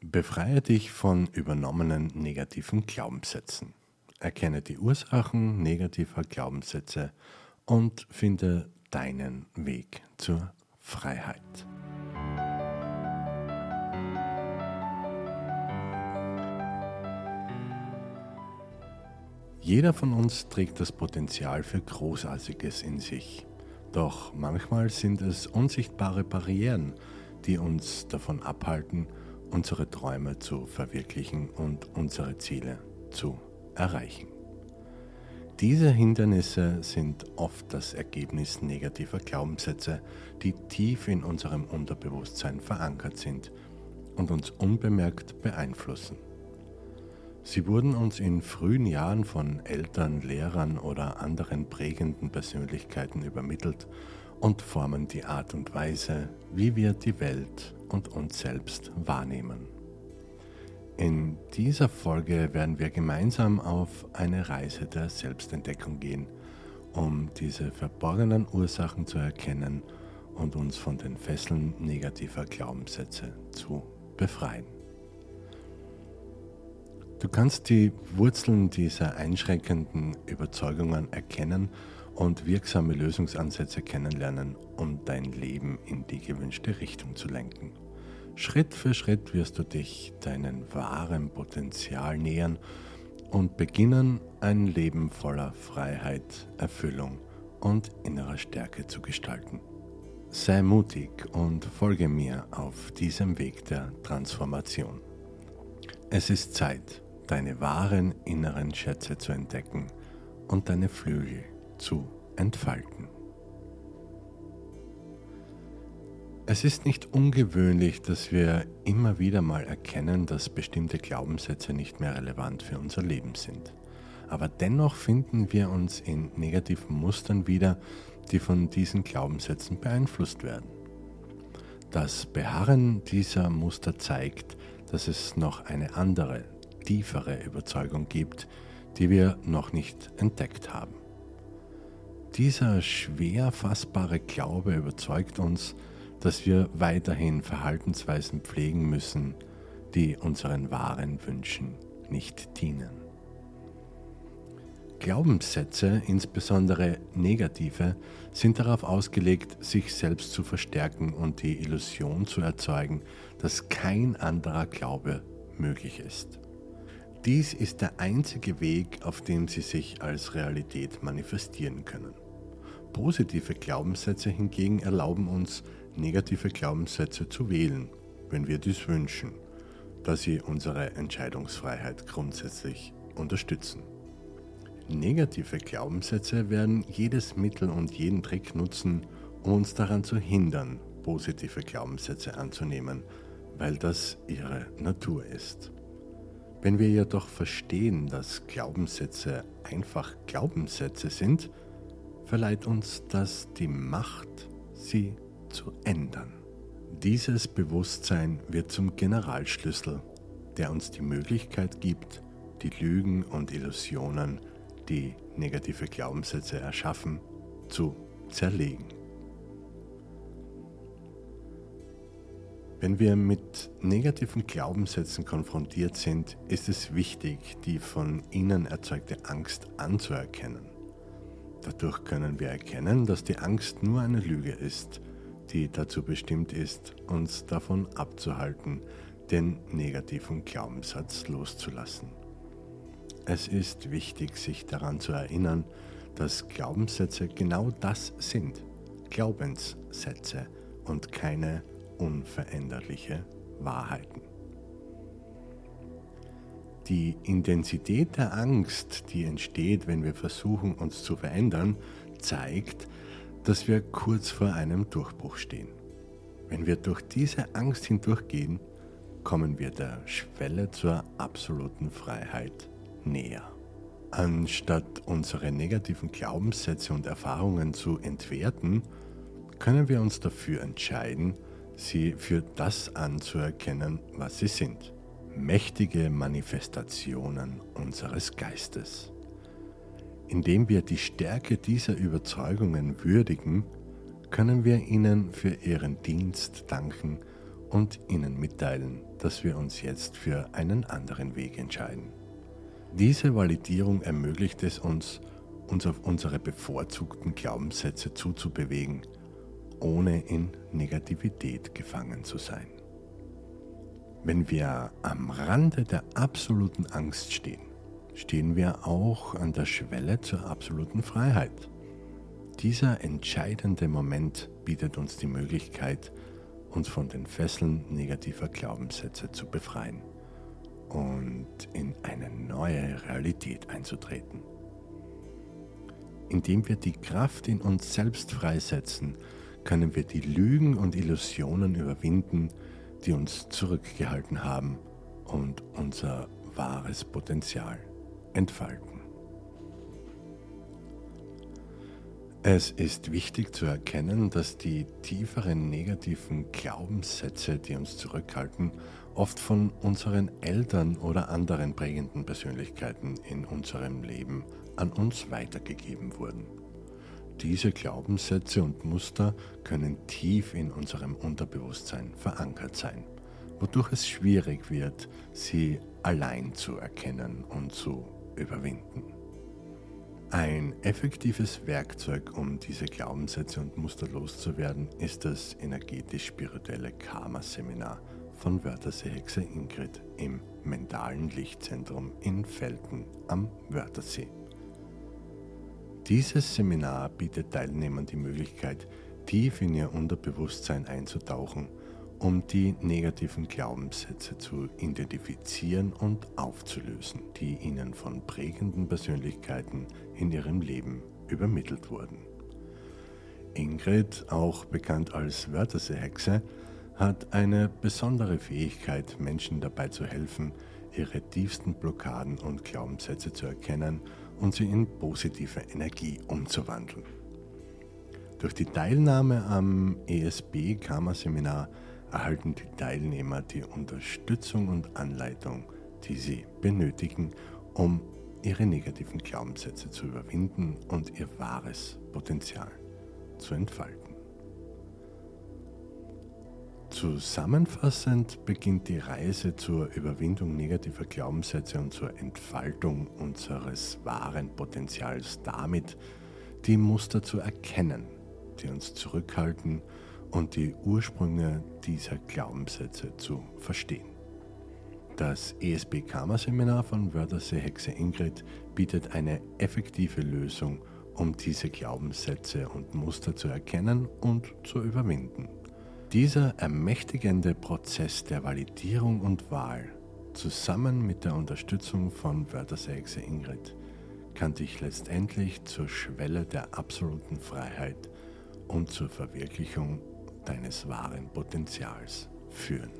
Befreie dich von übernommenen negativen Glaubenssätzen. Erkenne die Ursachen negativer Glaubenssätze und finde deinen Weg zur Freiheit. Jeder von uns trägt das Potenzial für Großartiges in sich. Doch manchmal sind es unsichtbare Barrieren, die uns davon abhalten, unsere Träume zu verwirklichen und unsere Ziele zu erreichen. Diese Hindernisse sind oft das Ergebnis negativer Glaubenssätze, die tief in unserem Unterbewusstsein verankert sind und uns unbemerkt beeinflussen. Sie wurden uns in frühen Jahren von Eltern, Lehrern oder anderen prägenden Persönlichkeiten übermittelt und formen die Art und Weise, wie wir die Welt und uns selbst wahrnehmen. In dieser Folge werden wir gemeinsam auf eine Reise der Selbstentdeckung gehen, um diese verborgenen Ursachen zu erkennen und uns von den Fesseln negativer Glaubenssätze zu befreien. Du kannst die Wurzeln dieser einschränkenden Überzeugungen erkennen und wirksame Lösungsansätze kennenlernen, um dein Leben in die gewünschte Richtung zu lenken. Schritt für Schritt wirst du dich deinem wahren Potenzial nähern und beginnen, ein Leben voller Freiheit, Erfüllung und innerer Stärke zu gestalten. Sei mutig und folge mir auf diesem Weg der Transformation. Es ist Zeit, deine wahren inneren Schätze zu entdecken und deine Flügel zu entfalten. Es ist nicht ungewöhnlich, dass wir immer wieder mal erkennen, dass bestimmte Glaubenssätze nicht mehr relevant für unser Leben sind. Aber dennoch finden wir uns in negativen Mustern wieder, die von diesen Glaubenssätzen beeinflusst werden. Das Beharren dieser Muster zeigt, dass es noch eine andere, tiefere Überzeugung gibt, die wir noch nicht entdeckt haben. Dieser schwer fassbare Glaube überzeugt uns, dass wir weiterhin Verhaltensweisen pflegen müssen, die unseren wahren Wünschen nicht dienen. Glaubenssätze, insbesondere negative, sind darauf ausgelegt, sich selbst zu verstärken und die Illusion zu erzeugen, dass kein anderer Glaube möglich ist. Dies ist der einzige Weg, auf dem sie sich als Realität manifestieren können. Positive Glaubenssätze hingegen erlauben uns, negative Glaubenssätze zu wählen, wenn wir dies wünschen, da sie unsere Entscheidungsfreiheit grundsätzlich unterstützen. Negative Glaubenssätze werden jedes Mittel und jeden Trick nutzen, um uns daran zu hindern, positive Glaubenssätze anzunehmen, weil das ihre Natur ist. Wenn wir jedoch verstehen, dass Glaubenssätze einfach Glaubenssätze sind, verleiht uns das die Macht, sie zu ändern. Dieses Bewusstsein wird zum Generalschlüssel, der uns die Möglichkeit gibt, die Lügen und Illusionen, die negative Glaubenssätze erschaffen, zu zerlegen. Wenn wir mit negativen Glaubenssätzen konfrontiert sind, ist es wichtig, die von ihnen erzeugte Angst anzuerkennen. Dadurch können wir erkennen, dass die Angst nur eine Lüge ist, die dazu bestimmt ist, uns davon abzuhalten, den negativen Glaubenssatz loszulassen. Es ist wichtig, sich daran zu erinnern, dass Glaubenssätze genau das sind, Glaubenssätze und keine unveränderliche Wahrheiten. Die Intensität der Angst, die entsteht, wenn wir versuchen, uns zu verändern, zeigt, dass wir kurz vor einem Durchbruch stehen. Wenn wir durch diese Angst hindurchgehen, kommen wir der Schwelle zur absoluten Freiheit näher. Anstatt unsere negativen Glaubenssätze und Erfahrungen zu entwerten, können wir uns dafür entscheiden, sie für das anzuerkennen, was sie sind. Mächtige Manifestationen unseres Geistes. Indem wir die Stärke dieser Überzeugungen würdigen, können wir ihnen für ihren Dienst danken und ihnen mitteilen, dass wir uns jetzt für einen anderen Weg entscheiden. Diese Validierung ermöglicht es uns, uns auf unsere bevorzugten Glaubenssätze zuzubewegen, ohne in Negativität gefangen zu sein. Wenn wir am Rande der absoluten Angst stehen, stehen wir auch an der Schwelle zur absoluten Freiheit. Dieser entscheidende Moment bietet uns die Möglichkeit, uns von den Fesseln negativer Glaubenssätze zu befreien und in eine neue Realität einzutreten. Indem wir die Kraft in uns selbst freisetzen, können wir die Lügen und Illusionen überwinden, die uns zurückgehalten haben und unser wahres Potenzial entfalten. Es ist wichtig zu erkennen, dass die tieferen negativen Glaubenssätze, die uns zurückhalten, oft von unseren Eltern oder anderen prägenden Persönlichkeiten in unserem Leben an uns weitergegeben wurden. Diese Glaubenssätze und Muster können tief in unserem Unterbewusstsein verankert sein, wodurch es schwierig wird, sie allein zu erkennen und zu überwinden. Ein effektives Werkzeug, um diese Glaubenssätze und Muster loszuwerden, ist das energetisch-spirituelle Karma-Seminar von Wörthersee-Hexe Ingrid im mentalen Lichtzentrum in Felten am Wörthersee. Dieses Seminar bietet Teilnehmern die Möglichkeit, tief in ihr Unterbewusstsein einzutauchen um die negativen Glaubenssätze zu identifizieren und aufzulösen, die ihnen von prägenden Persönlichkeiten in ihrem Leben übermittelt wurden. Ingrid, auch bekannt als Wörterseehexe, hat eine besondere Fähigkeit, Menschen dabei zu helfen, ihre tiefsten Blockaden und Glaubenssätze zu erkennen und sie in positive Energie umzuwandeln. Durch die Teilnahme am ESB Karma Seminar erhalten die Teilnehmer die Unterstützung und Anleitung, die sie benötigen, um ihre negativen Glaubenssätze zu überwinden und ihr wahres Potenzial zu entfalten. Zusammenfassend beginnt die Reise zur Überwindung negativer Glaubenssätze und zur Entfaltung unseres wahren Potenzials damit, die Muster zu erkennen, die uns zurückhalten und die Ursprünge dieser Glaubenssätze zu verstehen. Das ESB Karma Seminar von Wörthersee Hexe Ingrid bietet eine effektive Lösung, um diese Glaubenssätze und Muster zu erkennen und zu überwinden. Dieser ermächtigende Prozess der Validierung und Wahl zusammen mit der Unterstützung von Wörthersee Hexe Ingrid kann dich letztendlich zur Schwelle der absoluten Freiheit und zur Verwirklichung deines wahren Potenzials führen.